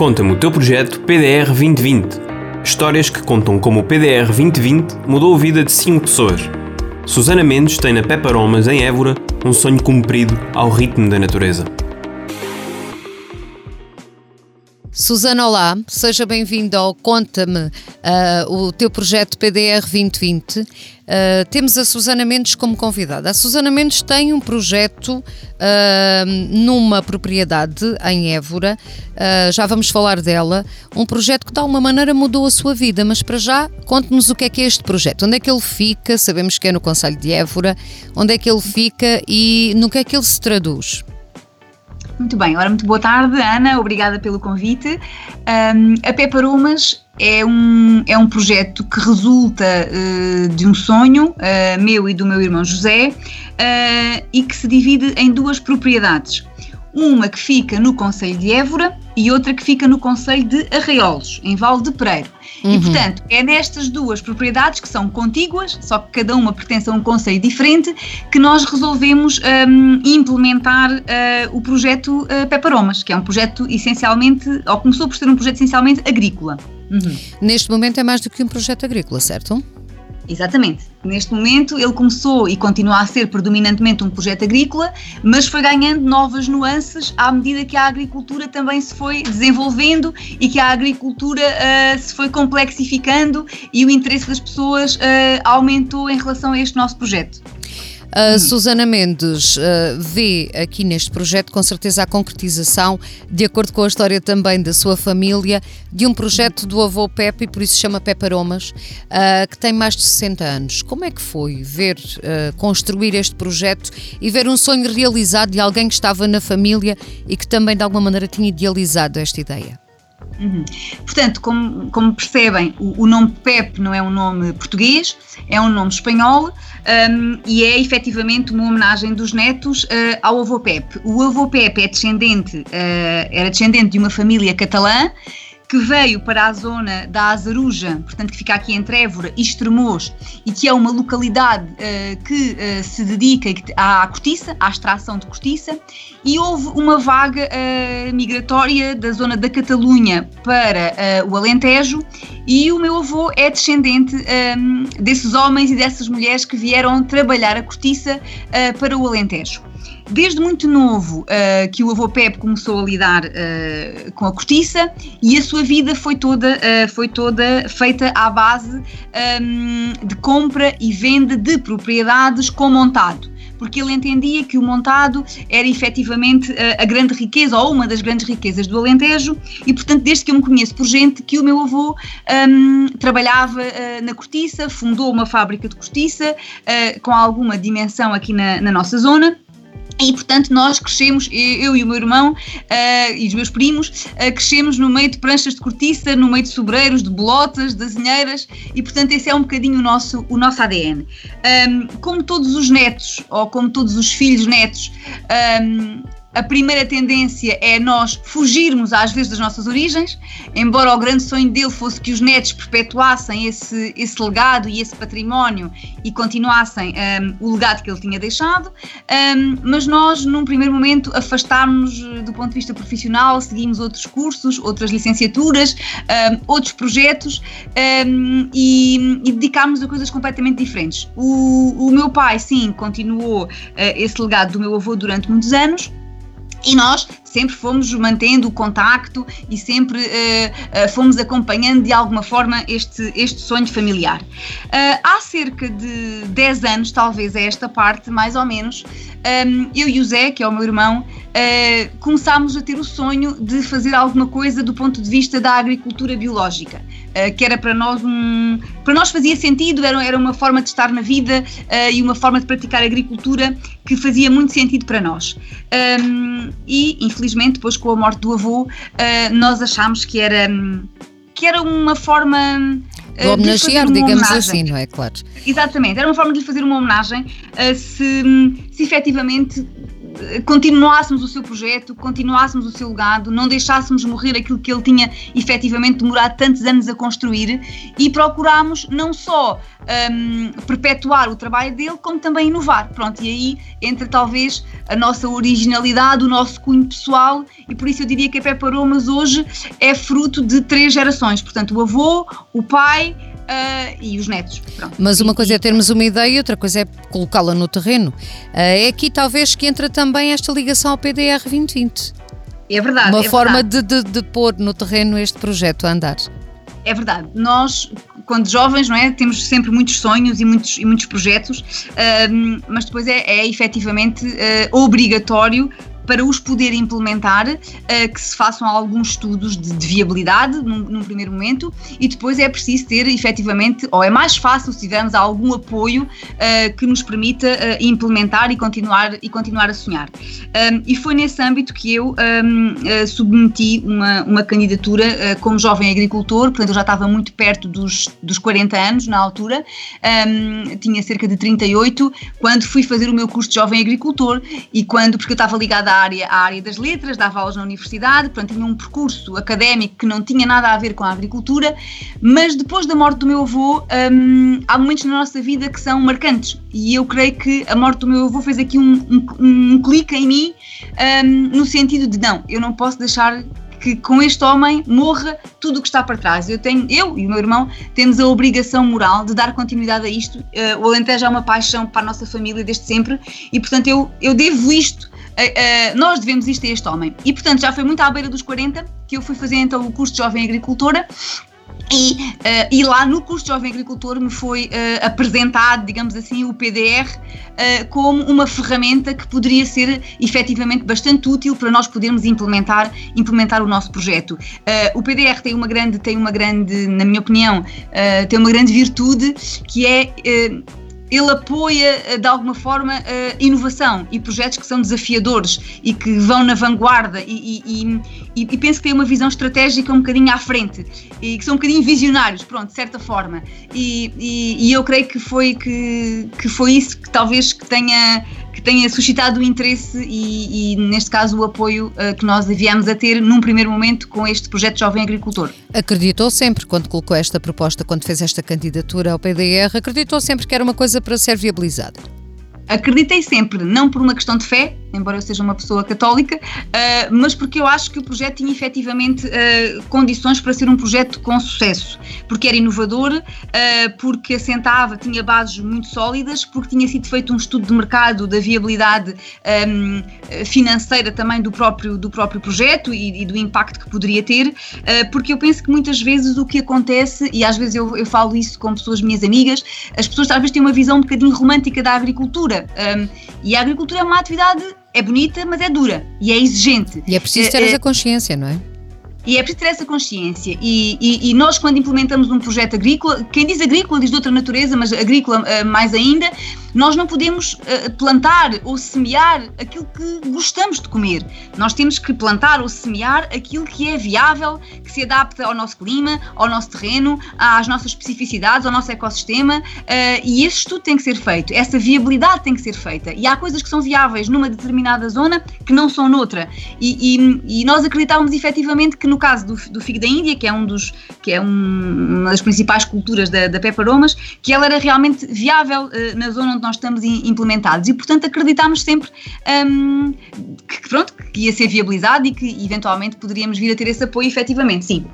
Conta-me o teu projeto PDR 2020. Histórias que contam como o PDR 2020 mudou a vida de 5 pessoas. Susana Mendes tem na Peparomas, em Évora, um sonho cumprido ao ritmo da natureza. Susana, olá, seja bem-vindo ao Conta-me, uh, o teu projeto PDR 2020. Uh, temos a Susana Mendes como convidada. A Susana Mendes tem um projeto uh, numa propriedade em Évora, já vamos falar dela, um projeto que de alguma maneira mudou a sua vida, mas para já conte-nos o que é que é este projeto, onde é que ele fica, sabemos que é no Conselho de Évora, onde é que ele fica e no que é que ele se traduz. Muito bem, ora, muito boa tarde, Ana, obrigada pelo convite. Um, a Peparumas é um, é um projeto que resulta uh, de um sonho uh, meu e do meu irmão José uh, e que se divide em duas propriedades. Uma que fica no Conselho de Évora e outra que fica no Conselho de Arraiolos, em Val de Pereiro. Uhum. E, portanto, é nestas duas propriedades que são contíguas, só que cada uma pertence a um conselho diferente, que nós resolvemos um, implementar uh, o projeto uh, Peparomas, que é um projeto essencialmente, ou começou por ser um projeto essencialmente agrícola. Uhum. Neste momento é mais do que um projeto agrícola, certo? Exatamente. Neste momento ele começou e continua a ser predominantemente um projeto agrícola, mas foi ganhando novas nuances à medida que a agricultura também se foi desenvolvendo e que a agricultura uh, se foi complexificando e o interesse das pessoas uh, aumentou em relação a este nosso projeto. A Susana Mendes uh, vê aqui neste projeto com certeza a concretização, de acordo com a história também da sua família, de um projeto do avô Pepe, e por isso se chama Peparomas, uh, que tem mais de 60 anos. Como é que foi ver, uh, construir este projeto e ver um sonho realizado de alguém que estava na família e que também de alguma maneira tinha idealizado esta ideia? Uhum. Portanto, como, como percebem, o, o, nome PEP não é um nome português, é um nome espanhol um, e é efetivamente uma homenagem dos netos uh, ao avô Pep. O avô Pep é descendente, uh, era descendente de uma família catalã que veio para a zona da Azaruja, portanto que fica aqui entre Évora e Estremoz, e que é uma localidade uh, que uh, se dedica à cortiça, à extração de cortiça, e houve uma vaga uh, migratória da zona da Catalunha para o Alentejo, e o meu avô é descendente um, desses homens e dessas mulheres que vieram trabalhar a cortiça para o Alentejo desde muito novo uh, que o avô Pepe começou a lidar uh, com a cortiça e a sua vida foi toda, uh, foi toda feita à base um, de compra e venda de propriedades com montado. Porque ele entendia que o montado era efetivamente a, a, grande riqueza ou uma das grandes riquezas do Alentejo e, portanto, desde que eu me conheço por gente, que o meu avô um, trabalhava uh, na cortiça, fundou uma fábrica de cortiça uh, com alguma dimensão aqui na, na nossa zona e, portanto, nós crescemos, eu e o meu irmão uh, e os meus primos, uh, crescemos no meio de pranchas de cortiça, no meio de sobreiros, de bolotas, de azinheiras, e, portanto, esse é um bocadinho o nosso, o nosso ADN. Um, como todos os netos, ou como todos os filhos netos, um, a primeira tendência é nós fugirmos às vezes das nossas origens, embora o grande sonho dele fosse que os netos perpetuassem esse, esse legado e esse património e continuassem um, o legado que ele tinha deixado, um, mas nós, num primeiro momento, afastámos do ponto de vista profissional, seguimos outros cursos, outras licenciaturas, um, outros projetos hum, e, e dedicámos a coisas completamente diferentes. O, o meu pai, sim, continuou uh, esse legado do meu avô durante muitos anos e nós sempre fomos mantendo o contacto e sempre uh, uh, fomos acompanhando de alguma forma este, este sonho familiar. Uh, há cerca de 10 anos, talvez a esta parte, mais ou menos, um, eu e o Zé, que é o meu irmão, começámos a ter o sonho de fazer alguma coisa do ponto de vista da agricultura biológica. Que era para nós um. Para nós fazia sentido, era, era uma forma de estar na vida e uma forma de praticar agricultura que fazia muito sentido para nós. Um, e, infelizmente, depois com a morte do avô, uh, nós achámos que era, que era uma forma. De homenagear, de digamos homenagem. assim, não é? Claro. Exatamente, era uma forma de lhe fazer uma homenagem se, se efetivamente continuássemos o seu projeto, continuássemos o seu legado, não deixássemos morrer aquilo que ele tinha efetivamente demorado tantos anos a construir e procurámos não só um, perpetuar o trabalho dele, como também inovar. Pronto, e aí entra talvez a nossa originalidade, o nosso cunho pessoal, e por isso eu diria que a Peppa Aromas hoje é fruto de três gerações. Portanto, o avô, o pai uh, e os netos. Pronto. Mas uma coisa é termos uma ideia e outra coisa é colocá-la no terreno. Uh, é aqui talvez que entra também esta ligação ao PDR 2020. É verdade. Uma é forma verdade. De, de, de pôr no terreno este projeto a andar. É verdade. Nós, quando jovens, não é, temos sempre muitos sonhos e muitos, e muitos projetos, uh, mas depois é, é efetivamente uh, obrigatório para os poder implementar, uh, que se façam alguns estudos de, de viabilidade num, num, primeiro momento e depois é preciso ter efetivamente, ou é mais fácil se tivermos algum apoio uh, que nos permita uh, implementar e continuar, e continuar a sonhar. Um, e foi nesse âmbito que eu um, submeti uma, uma candidatura como jovem agricultor, portanto eu já estava muito perto dos, dos 40 anos na altura, um, tinha cerca de 38, quando fui fazer o meu curso de jovem agricultor e quando, porque eu estava ligada à área, área das letras, dava aulas na universidade, portanto tinha um percurso académico que não tinha nada a ver com a agricultura, mas depois da morte do meu avô, hum, há momentos na nossa vida que são marcantes e eu creio que a morte do meu avô fez aqui um, um, um clique em mim hum, no sentido de não, eu não posso deixar que com este homem morra tudo o que está para trás. Eu tenho, eu e o meu irmão temos a obrigação moral de dar continuidade a isto. Uh, o Alentejo é uma paixão para a nossa família desde sempre e, portanto, eu, eu devo isto uh, nós devemos isto a este homem. E, portanto, já foi muito à beira dos 40 que eu fui fazer então o curso de Jovem Agricultora. E, uh, e, lá no curso de Jovem Agricultor me foi uh, apresentado, digamos assim, o PDR uh, como uma ferramenta que poderia ser efetivamente bastante útil para nós podermos implementar, implementar o nosso projeto. o PDR tem uma grande, tem uma grande, na minha opinião, tem uma grande virtude que é ele apoia eh, de alguma forma a inovação e projetos que são desafiadores e que vão na vanguarda e, e, e, e, penso que tem uma visão estratégica um bocadinho à frente e que são um bocadinho visionários, pronto, de certa forma. E, eu creio que foi, que, que foi isso que talvez que tenha que tenha suscitado o interesse e, e, neste caso, o apoio uh, que nós viemos a ter num primeiro momento com este projeto Jovem Agricultor. Acreditou sempre, quando colocou esta proposta, quando fez esta candidatura ao PDR, acreditou sempre que era uma coisa para ser viabilizada? Acreditei sempre, não por uma questão de fé, embora eu seja uma pessoa católica, uh, mas porque eu acho que o projeto tinha efetivamente uh, condições para ser um projeto com sucesso, porque era inovador, uh, porque assentava, tinha bases muito sólidas, porque tinha sido feito um estudo de mercado da viabilidade um, financeira também do próprio, do próprio projeto e, e do impacto que poderia ter, porque eu penso que muitas vezes o que acontece, e às vezes eu, eu falo isso com pessoas minhas amigas, as pessoas talvez têm uma visão um bocadinho romântica da agricultura, um, e a agricultura é uma atividade é bonita, mas é dura e é exigente. E é preciso ter é, essa consciência, não é? E é preciso ter essa consciência. E, e, e, nós, quando implementamos um projeto agrícola, quem diz agrícola diz de outra natureza, mas agrícola uh, mais ainda, nós não podemos uh, plantar ou semear aquilo que gostamos de comer. Nós temos que plantar ou semear aquilo que é viável, que se adapta ao nosso clima, ao nosso terreno, às nossas especificidades, ao nosso ecossistema. Uh, e esse estudo tem que ser feito, essa viabilidade tem que ser feita. E há coisas que são viáveis numa determinada zona que não são noutra. E, e, e nós acreditávamos efetivamente que no caso do, do figo da Índia, que é, um dos, que é um, uma das principais culturas da, da Peparomas, que ela era realmente viável uh, na zona onde nós estamos implementados e, portanto, acreditámos sempre um, que, pronto, que ia ser viabilizado e que eventualmente poderíamos vir a ter esse apoio efetivamente, sim.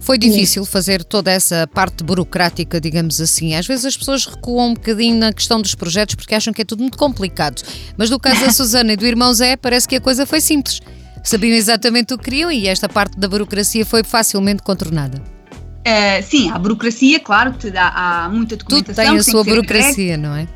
Foi difícil fazer toda essa parte burocrática, digamos assim. Às vezes as pessoas recuam um bocadinho na questão dos projetos porque acham que é tudo muito complicado. Mas no caso da Susana e do irmão Zé, parece que a coisa foi simples sabiam exatamente o que queriam e esta parte da burocracia foi facilmente contornada. Uh, sim, há burocracia, claro, há, há muita documentação. Tudo tem a sua burocracia, não é?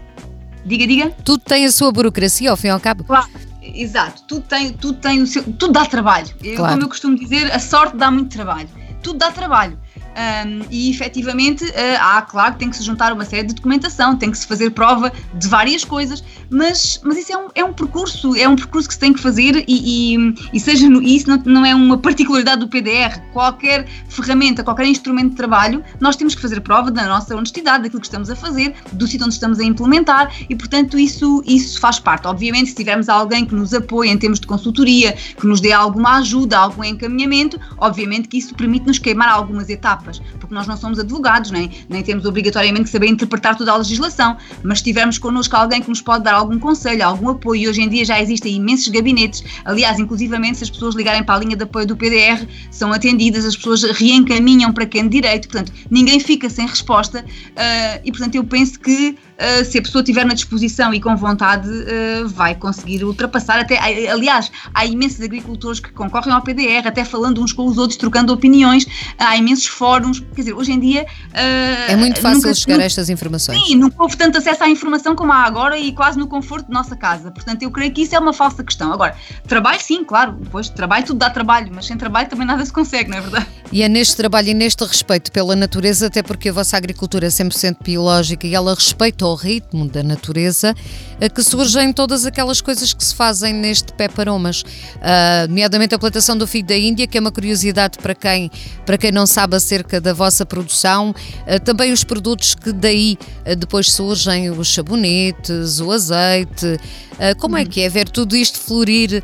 Diga, diga. Tudo tem a sua burocracia, ao fim e ao cabo. Claro, exato. Tudo tem, tudo tem o seu. Tudo dá trabalho. Eu, Como eu costumo dizer, a sorte dá muito trabalho. Tudo dá trabalho. Um, e efetivamente uh, há, claro, que tem que se juntar uma série de documentação, tem que se fazer prova de várias coisas, mas, mas isso é um, é um percurso, é um percurso que se tem que fazer e, e, e seja no, isso não, não é uma particularidade do PDR. Qualquer ferramenta, qualquer instrumento de trabalho, nós temos que fazer prova da nossa honestidade, daquilo que estamos a fazer, do sítio onde estamos a implementar e, portanto, isso, isso faz parte. Obviamente, se tivermos alguém que nos apoie em termos de consultoria, que nos dê alguma ajuda, algum encaminhamento, obviamente que isso permite-nos queimar algumas etapas, porque nós não somos advogados, nem, nem temos obrigatoriamente que saber interpretar toda a legislação, mas se tivermos connosco alguém que nos pode dar algum conselho, algum apoio, e hoje em dia já existem imensos gabinetes, aliás, inclusivamente se as pessoas ligarem para a linha de apoio do PDR, são atendidas, as pessoas reencaminham para quem de direito, portanto, ninguém fica sem resposta uh, e, portanto, eu penso que uh, se a pessoa tiver na disposição e com vontade, uh, vai conseguir ultrapassar. Até, aliás, há imensos agricultores que concorrem ao PDR, até falando uns com os outros, trocando opiniões, há imensos fóruns. Quer dizer, hoje em dia. Uh, é muito fácil nunca, chegar nunca, a estas informações. Sim, nunca houve tanto acesso à informação como há agora e quase no conforto de nossa casa. Portanto, eu creio que isso é uma falsa questão. Agora, trabalho, sim, claro, depois trabalho, tudo dá trabalho, mas sem trabalho também nada se consegue, não é verdade? E é neste trabalho e neste respeito pela natureza, até porque a vossa agricultura é 100% biológica e ela respeita ao ritmo da natureza, eh, que surgem todas aquelas coisas que se fazem neste Peparomas, uh, nomeadamente a plantação do figo da Índia, que é uma curiosidade para quem, para quem não sabe acerca da vossa produção, uh, também os produtos que daí uh, depois surgem, os sabonetes, o azeite, como é que é ver tudo isto florir,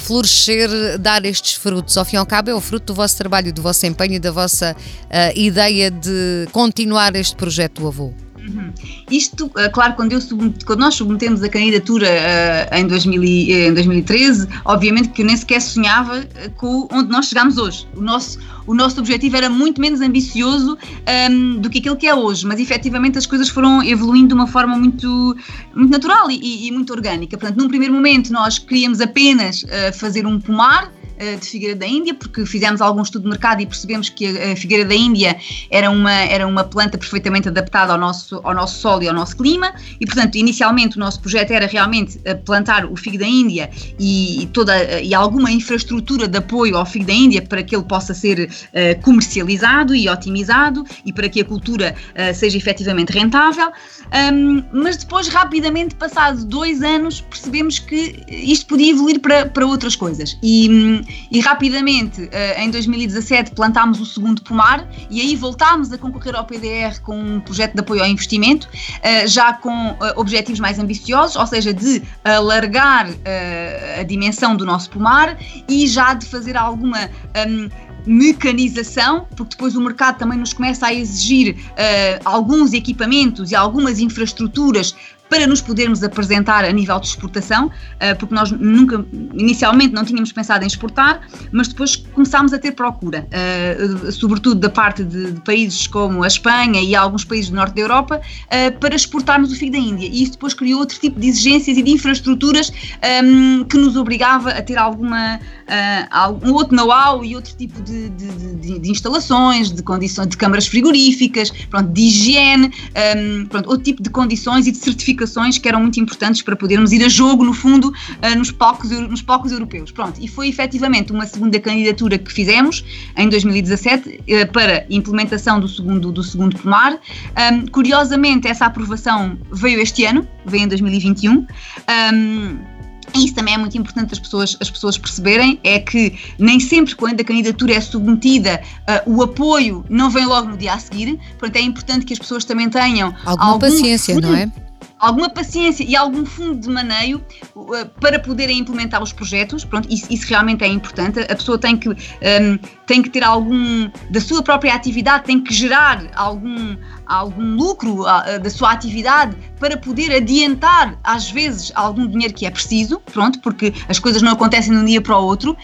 florescer, dar estes frutos? Ao fim e ao cabo é o fruto do vosso trabalho, do vosso empenho e da vossa ideia de continuar este projeto do avô. Uhum. Isto, eh, claro, quando, eu quando nós submetemos a candidatura uh, em, 2000, em 2013, obviamente que eu nem sequer sonhava eh, com onde nós chegamos hoje. O nosso, o nosso objetivo era muito menos ambicioso um, do que aquilo que é hoje, mas efetivamente as coisas foram evoluindo de uma forma muito, muito natural e, e muito orgânica. Portanto, num primeiro momento nós queríamos apenas uh, fazer um pomar, de Figueira da Índia, porque fizemos algum estudo de mercado e percebemos que a Figueira da Índia era uma, era uma planta perfeitamente adaptada ao nosso, ao nosso solo e ao nosso clima, e portanto, inicialmente o nosso projeto era realmente eh, plantar o figo da Índia e, toda, e alguma infraestrutura de apoio ao figo da Índia para que ele possa ser uh, comercializado e otimizado e para que a cultura seja efetivamente rentável. Um, mas depois, rapidamente, passados dois anos, percebemos que isto podia evoluir para, para outras coisas. E, hum, e rapidamente, eh, em 2017, plantámos o segundo pomar e aí voltámos a concorrer ao PDR com um projeto de apoio ao investimento, eh, já com eh, objetivos mais ambiciosos, ou seja, de alargar a dimensão do nosso pomar e já de fazer alguma. Um, mecanização, porque depois o mercado também nos começa a exigir uh, alguns equipamentos e algumas infraestruturas para nos podermos apresentar a nível de exportação, eh, porque nós nunca, inicialmente não tínhamos pensado em exportar, mas depois começámos a ter procura, eh, sobretudo da parte de, países como a Espanha e alguns países do norte da Europa, eh, para exportarmos o figo da Índia. E isso depois criou outro tipo de exigências e de infraestruturas ehm, que nos obrigava a ter alguma, um outro know-how e outro tipo de, de, de, de, instalações, de condições, de câmaras frigoríficas, pronto, de higiene, ehm, pronto, outro tipo de condições e de certificações que eram muito importantes para podermos ir a jogo, no fundo, uh, nos, palcos, nos palcos europeus. Pronto, e foi efetivamente uma segunda candidatura que fizemos em 2017 uh, eh, para implementação do segundo, do segundo pomar. Um, curiosamente, essa aprovação veio este ano, veio em 2021. Um, isso também é muito importante as pessoas, as pessoas perceberem, é que nem sempre quando a candidatura é submetida, uh, o apoio não vem logo no dia a seguir, portanto é importante que as pessoas também tenham alguma algum paciência, não é? alguma paciência e algum fundo de maneio uh, para poderem implementar os projetos. Pronto, isso, isso realmente é importante. A pessoa tem que, um, tem que ter algum da sua própria atividade, tem que gerar algum, algum lucro uh, da sua atividade para poder adiantar, às vezes, algum dinheiro que é preciso, pronto, porque as coisas não acontecem de um dia para o outro,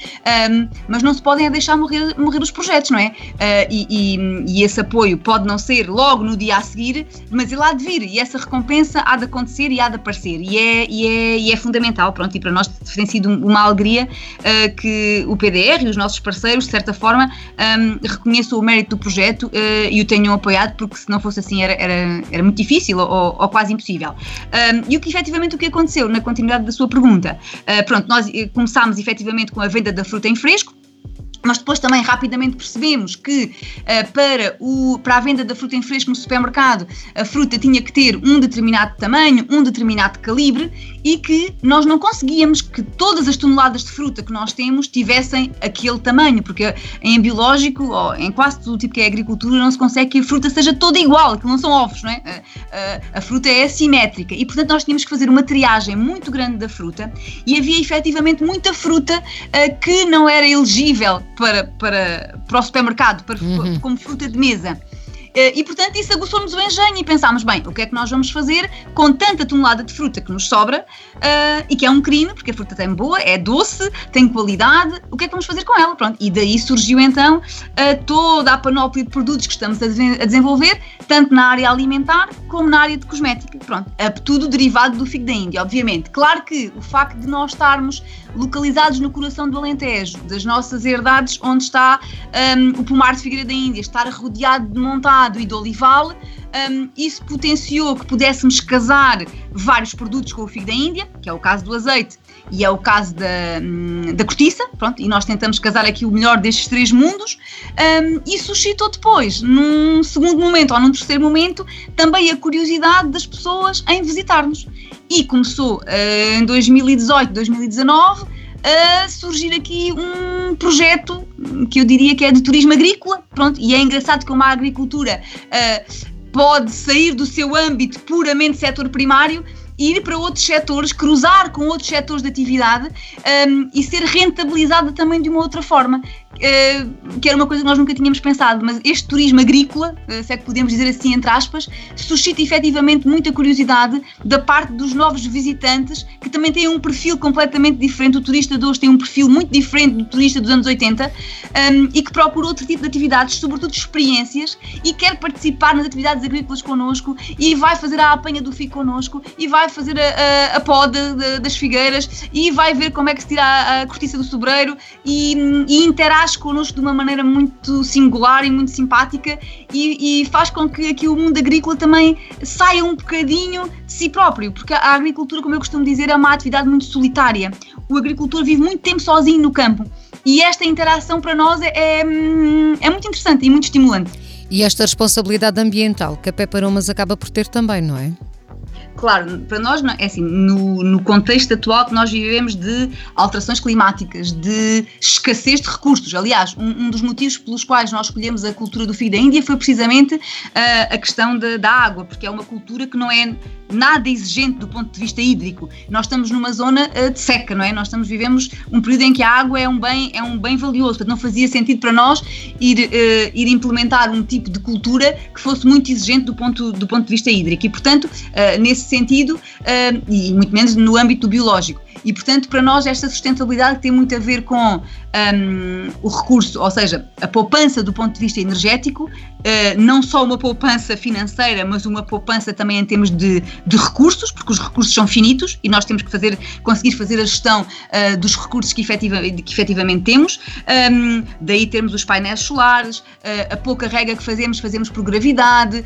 um, mas não se podem deixar morrer, morrer os projetos, não é? Uh, e, e, e, esse apoio pode não ser logo no dia a seguir, mas ele há de vir e essa recompensa há de acontecer e há de aparecer e é, e é, e é fundamental, pronto, e para nós tem sido uma alegria uh, que o PDR e os nossos parceiros, de certa forma, um, reconheçam o mérito do projeto uh, e o tenham apoiado, porque se não fosse assim era, era, era muito difícil ou, ou quase impossível. Um, e o que efetivamente o que aconteceu na continuidade da sua pergunta? Uh, pronto, nós eh, começámos efetivamente com a venda da fruta em fresco, mas depois também rapidamente percebemos que uh, para, o, para a venda da fruta em fresco no supermercado, a fruta tinha que ter um determinado tamanho, um determinado calibre e que nós não conseguíamos que todas as toneladas de fruta que nós temos tivessem aquele tamanho, porque em biológico, ou em quase todo o tipo que é agricultura, não se consegue que a fruta seja toda igual, que não são ovos, não é? A, a, a fruta é assimétrica e, portanto, nós tínhamos que fazer uma triagem muito grande da fruta e havia efetivamente muita fruta uh, que não era elegível para, para, para o supermercado, para, uhum. como fruta de mesa. Eh, e, portanto, isso aguçou-nos o engenho e pensámos, bem, o que é que nós vamos fazer com tanta tonelada de fruta que nos sobra uh, e que é um crime, porque a fruta tem boa, é doce, tem qualidade, o que é que vamos fazer com ela? Pronto, e daí surgiu então uh, toda a panóplia de produtos que estamos a, a, desenvolver, tanto na área alimentar como na área de cosmética. Pronto, tudo derivado do figo da Índia, obviamente. Claro que o facto de nós estarmos localizados no coração do Alentejo, das nossas herdades, onde está um, o pomar de figueira da Índia, estar rodeado de e de olival, um, isso potenciou que pudéssemos casar vários produtos com o figo da Índia, que é o caso do azeite e é o caso da, hum, da cortiça, pronto, e nós tentamos casar aqui o melhor destes três mundos, um, e suscitou depois, num segundo momento ou num terceiro momento, também a curiosidade das pessoas em visitar-nos. E começou uh, em 2018, 2019 a surgir aqui um projeto que eu diria que é de turismo agrícola, pronto, e é engraçado como a agricultura uh, pode sair do seu âmbito puramente setor primário ir para outros setores, cruzar com outros setores de atividade um, e ser rentabilizada também de uma outra forma. Uh, que era uma coisa que nós nunca tínhamos pensado, mas este turismo agrícola, uh, se é que podemos dizer assim, entre aspas, suscita efetivamente muita curiosidade da parte dos novos visitantes que também têm um perfil completamente diferente. O turista de hoje tem um perfil muito diferente do turista dos anos 80 um, e que procura outro tipo de atividades, sobretudo experiências, e quer participar nas atividades agrícolas connosco e vai fazer a apanha do FIC connosco e vai fazer a, a, a poda das figueiras e vai ver como é que se tira a, a cortiça do sobreiro e, e interage connosco de uma maneira muito singular e muito simpática e, e faz com que aqui o mundo agrícola também saia um bocadinho de si próprio, porque a agricultura, como eu costumo dizer, é uma atividade muito solitária. O agricultor vive muito tempo sozinho no campo e esta interação para nós é, é, é muito interessante e muito estimulante. E esta responsabilidade ambiental que a Peparomas acaba por ter também, não é? Claro, para nós, é assim, no, no, contexto atual que nós vivemos de alterações climáticas, de escassez de recursos. Aliás, um, um dos motivos pelos quais nós escolhemos a cultura do fio da Índia foi precisamente uh, a questão de, da água, porque é uma cultura que não é nada exigente do ponto de vista hídrico. Nós estamos numa zona uh, de seca, não é? Nós estamos vivemos um período em que a água é um bem é um bem valioso, portanto não fazia sentido para nós ir uh, ir implementar um tipo de cultura que fosse muito exigente do ponto do ponto de vista hídrico e portanto uh, sentido e muito menos no âmbito biológico. E, portanto, para nós, esta sustentabilidade tem muito a ver com um, o recurso, ou seja, a poupança do ponto de vista energético, uh, não só uma poupança financeira, mas uma poupança também em termos de, de, recursos, porque os recursos são finitos e nós temos que fazer, conseguir fazer a gestão uh, dos recursos que, efetiva, que efetivamente temos. Um, daí termos os painéis solares, uh, a pouca rega que fazemos, fazemos por gravidade,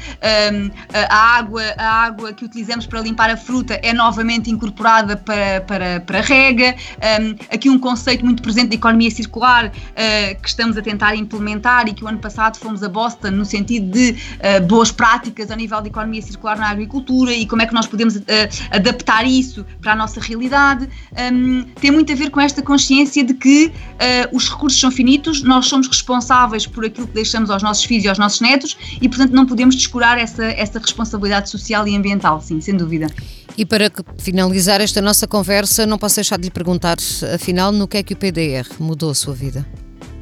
um, a, água, a água que utilizamos para limpar a fruta é novamente incorporada para, para para rega, um, aqui um conceito muito presente da economia circular uh, que estamos a tentar implementar e que o ano passado fomos a Boston no sentido de uh, boas práticas a nível de economia circular na agricultura e como é que nós podemos uh, adaptar isso para a nossa realidade. Um, tem muito a ver com esta consciência de que os recursos são finitos, nós somos responsáveis por aquilo que deixamos aos nossos filhos e aos nossos netos e, portanto, não podemos descurar essa, essa responsabilidade social e ambiental, sim, sem dúvida. E para finalizar esta nossa conversa, não posso deixar de lhe perguntar, afinal, no que é que o PDR mudou a sua vida?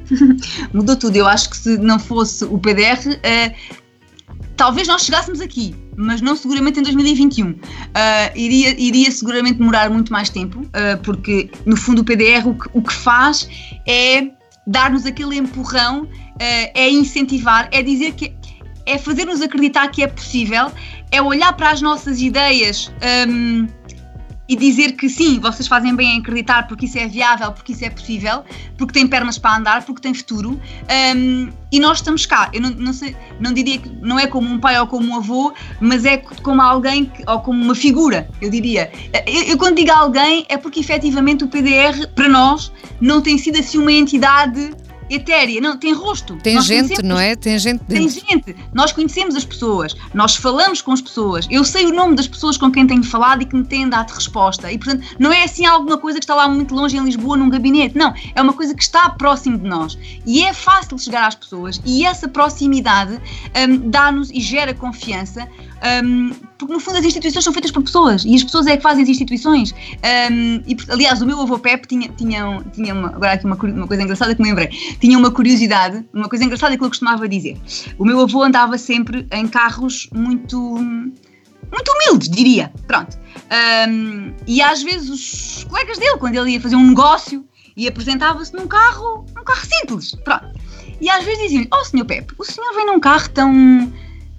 mudou tudo. Eu acho que se não fosse o PDR, uh, eh, talvez nós chegássemos aqui, mas não seguramente em 2021. Uh, eh, iria, iria seguramente demorar muito mais tempo, uh, porque no fundo o PDR o que, o que faz é dar-nos aquele empurrão, é incentivar, é dizer que é fazer-nos acreditar que é possível, é olhar para as nossas ideias um, e dizer que sim, vocês fazem bem em acreditar porque isso é viável, porque isso é possível, porque tem pernas para andar, porque tem futuro. Um, e nós estamos cá. Eu não, não, sei, não diria que não é como um pai ou como um avô, mas é como alguém que, ou como uma figura, eu diria. Eu, eu quando digo alguém é porque efetivamente o PDR, para nós, não tem sido assim uma entidade etérea, não, tem rosto. Tem Nós gente, não é? Tem gente dentro. Tem gente. Nós conhecemos as pessoas, nós falamos com as pessoas. Eu sei o nome das pessoas com quem tenho falado e que me têm dado resposta. E, portanto, não é assim alguma coisa que está lá muito longe em Lisboa, num gabinete. Não, é uma coisa que está próximo de nós. E é fácil chegar às pessoas e essa proximidade um, dá-nos e gera confiança um, porque no fundo as instituições são feitas por pessoas e as pessoas é que fazem as instituições. Um, e, aliás, o meu avô Pepe tinha, tinha, tinha uma, agora aqui uma, uma coisa engraçada que me lembrei, tinha uma curiosidade, uma coisa engraçada que ele costumava dizer. O meu avô andava sempre em carros muito, muito humildes, diria. Pronto. Um, e às vezes os colegas dele, quando ele ia fazer um negócio e apresentava-se num carro, num carro simples. Pronto. E às vezes diziam-lhe: Oh, senhor Pepe, o senhor vem num carro tão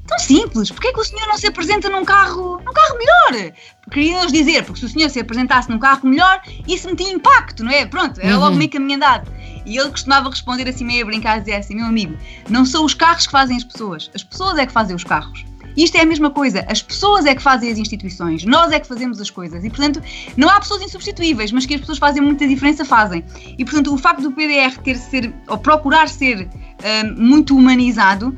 tão simples. Porquê é que o senhor não se apresenta num carro, num carro melhor? Queriam-nos dizer, porque se o senhor se apresentasse num carro melhor, isso me tinha impacto, não é? Pronto, era logo uhum. meio caminho andado. E ele costumava responder assim, meio a brincar, dizer assim: meu amigo, não são os carros que fazem as pessoas, as pessoas é que fazem os carros. Isto é a mesma coisa, as pessoas é que fazem as instituições, nós é que fazemos as coisas e, portanto, não há pessoas insubstituíveis, mas que as pessoas fazem muita diferença, fazem. E, portanto, o facto do PDR ter ser, ou procurar ser muito humanizado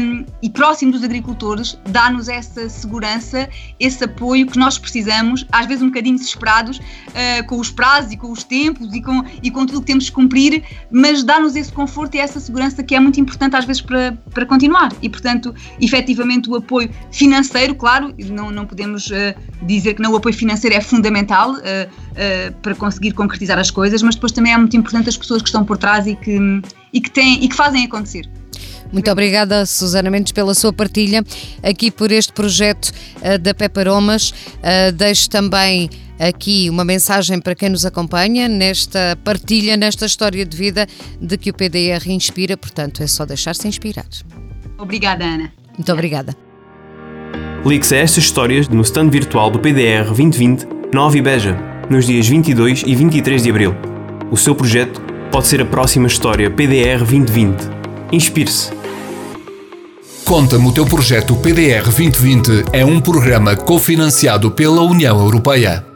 um, e próximo dos agricultores, dá-nos essa segurança, esse apoio que nós precisamos, às vezes um bocadinho desesperados, uh, com os prazos e com os tempos e com, e com tudo que temos de cumprir, mas dá-nos esse conforto e essa segurança que é muito importante às vezes para, para continuar. E, portanto, efetivamente o apoio financeiro, claro, não, não podemos uh, dizer que não, o apoio financeiro é fundamental uh, para conseguir concretizar as coisas, mas depois também é muito importante as pessoas que estão por trás e que, e que, têm, e que fazem acontecer. Muito obrigada, Susana Mendes, pela sua partilha aqui por este projeto uh, da Peparomas. Uh, deixo também aqui uma mensagem para quem nos acompanha nesta partilha, nesta história de vida de que o PDR inspira, portanto é só deixar-se inspirar. Obrigada, Ana. Muito obrigada. Ligue-se a estas histórias no stand virtual do PDR 2020 Nova e Beja, nos dias 22 e 23 de abril. O seu projeto pode ser a próxima história PDR 2020. Inspire-se. Conta-me o teu projeto PDR 2020 é um programa cofinanciado pela União Europeia.